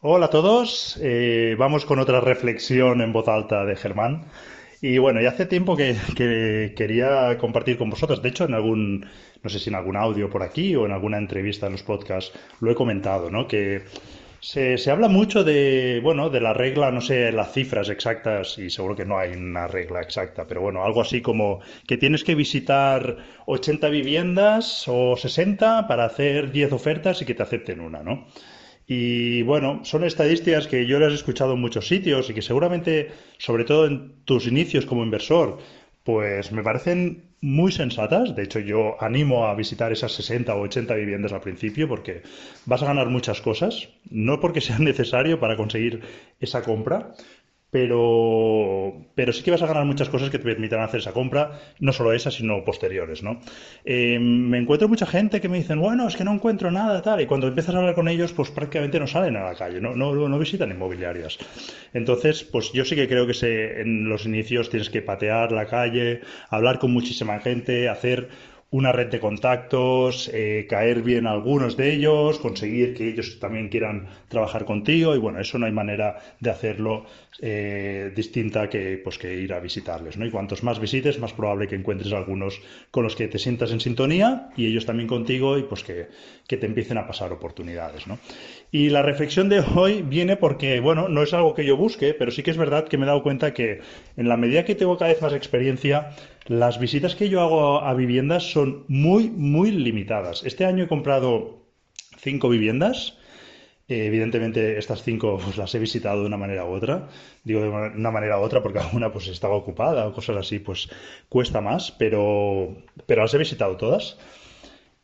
Hola a todos, eh, vamos con otra reflexión en voz alta de Germán. Y bueno, ya hace tiempo que, que quería compartir con vosotros, de hecho en algún, no sé si en algún audio por aquí o en alguna entrevista en los podcasts lo he comentado, ¿no? Que se, se habla mucho de, bueno, de la regla, no sé las cifras exactas y seguro que no hay una regla exacta, pero bueno, algo así como que tienes que visitar 80 viviendas o 60 para hacer 10 ofertas y que te acepten una, ¿no? Y bueno, son estadísticas que yo las he escuchado en muchos sitios y que seguramente, sobre todo en tus inicios como inversor, pues me parecen muy sensatas. De hecho, yo animo a visitar esas 60 o 80 viviendas al principio porque vas a ganar muchas cosas, no porque sea necesario para conseguir esa compra, pero, pero sí que vas a ganar muchas cosas que te permitan hacer esa compra, no solo esa, sino posteriores, ¿no? Eh, me encuentro mucha gente que me dicen, bueno, es que no encuentro nada, tal, y cuando empiezas a hablar con ellos, pues prácticamente no salen a la calle, no, no, no visitan inmobiliarias. Entonces, pues yo sí que creo que se, en los inicios tienes que patear la calle, hablar con muchísima gente, hacer una red de contactos, eh, caer bien a algunos de ellos, conseguir que ellos también quieran trabajar contigo y bueno, eso no hay manera de hacerlo eh, distinta que, pues, que ir a visitarles, ¿no? Y cuantos más visites, más probable que encuentres algunos con los que te sientas en sintonía y ellos también contigo y pues que, que te empiecen a pasar oportunidades, ¿no? Y la reflexión de hoy viene porque, bueno, no es algo que yo busque, pero sí que es verdad que me he dado cuenta que en la medida que tengo cada vez más experiencia, las visitas que yo hago a viviendas son muy, muy limitadas. Este año he comprado cinco viviendas. Eh, evidentemente estas cinco pues, las he visitado de una manera u otra. Digo de una manera u otra porque alguna pues estaba ocupada o cosas así, pues cuesta más, pero, pero las he visitado todas.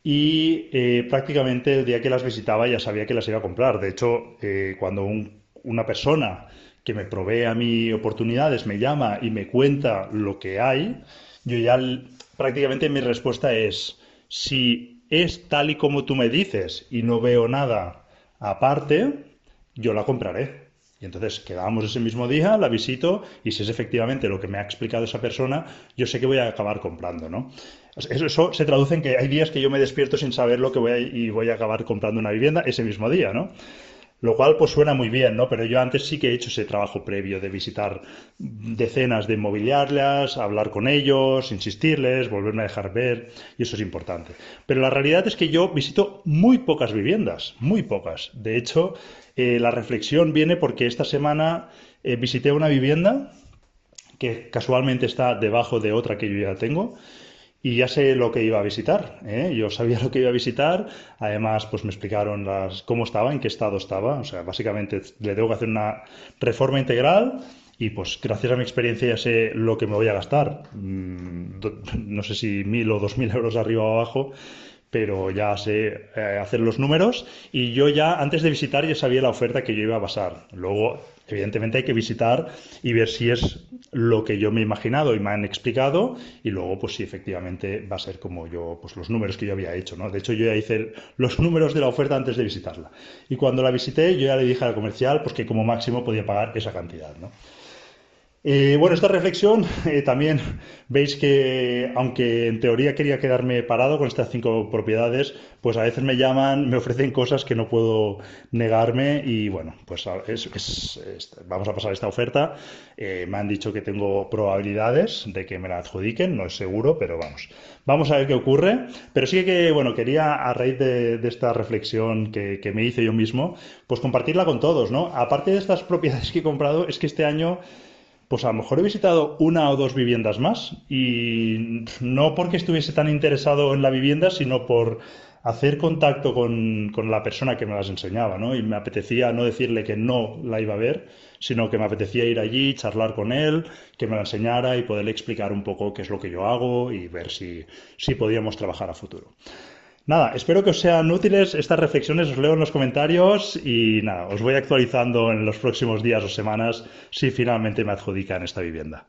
Y eh, prácticamente el día que las visitaba ya sabía que las iba a comprar. De hecho, eh, cuando un- una persona que me provee a mí oportunidades me llama y me cuenta lo que hay, yo ya prácticamente mi respuesta es, si es tal y como tú me dices y no veo nada aparte, yo la compraré. Y entonces quedamos ese mismo día, la visito y si es efectivamente lo que me ha explicado esa persona, yo sé que voy a acabar comprando, ¿no? Eso, eso se traduce en que hay días que yo me despierto sin saber lo que voy a, y voy a acabar comprando una vivienda ese mismo día, ¿no? Lo cual pues suena muy bien, ¿no? Pero yo antes sí que he hecho ese trabajo previo de visitar decenas de inmobiliarias, hablar con ellos, insistirles, volverme a dejar ver, y eso es importante. Pero la realidad es que yo visito muy pocas viviendas, muy pocas. De hecho, eh, la reflexión viene porque esta semana eh, visité una vivienda que casualmente está debajo de otra que yo ya tengo. Y ya sé lo que iba a visitar, ¿eh? Yo sabía lo que iba a visitar, además pues me explicaron las, cómo estaba, en qué estado estaba, o sea, básicamente le tengo que hacer una reforma integral y pues gracias a mi experiencia ya sé lo que me voy a gastar, Mm, no sé si mil o dos mil euros arriba o abajo, pero ya sé eh, hacer los números y yo ya antes de visitar ya sabía la oferta que yo iba a basar. Luego, evidentemente hay que visitar y ver si es lo que yo me he imaginado y me han explicado y luego pues si efectivamente va a ser como yo, pues los números que yo había hecho, ¿no? De hecho yo ya hice los números de la oferta antes de visitarla. Y cuando la visité yo ya le dije a la comercial pues que como máximo podía pagar esa cantidad, ¿no? Eh, bueno, esta reflexión eh, también veis que, aunque en teoría quería quedarme parado con estas cinco propiedades, pues a veces me llaman, me ofrecen cosas que no puedo negarme y bueno, pues es- vamos a pasar esta oferta. Eh, me han dicho que tengo probabilidades de que me la adjudiquen, no es seguro, pero vamos. Vamos a ver qué ocurre. Pero sí que, bueno, quería a raíz de, de esta reflexión que, que me hice yo mismo, pues compartirla con todos, ¿no? Aparte de estas propiedades que he comprado, es que este año... Pues a lo mejor he visitado una o dos viviendas más y no porque estuviese tan interesado en la vivienda, sino por hacer contacto con, con la persona que me las enseñaba, ¿no? Y me apetecía no decirle que no la iba a ver, sino que me apetecía ir allí, charlar con él, que me la enseñara y poderle explicar un poco qué es lo que yo hago y ver si, si podíamos trabajar a futuro. Nada, espero que os sean útiles estas reflexiones, os leo en los comentarios y nada, os voy actualizando en los próximos días o semanas si finalmente me adjudican esta vivienda.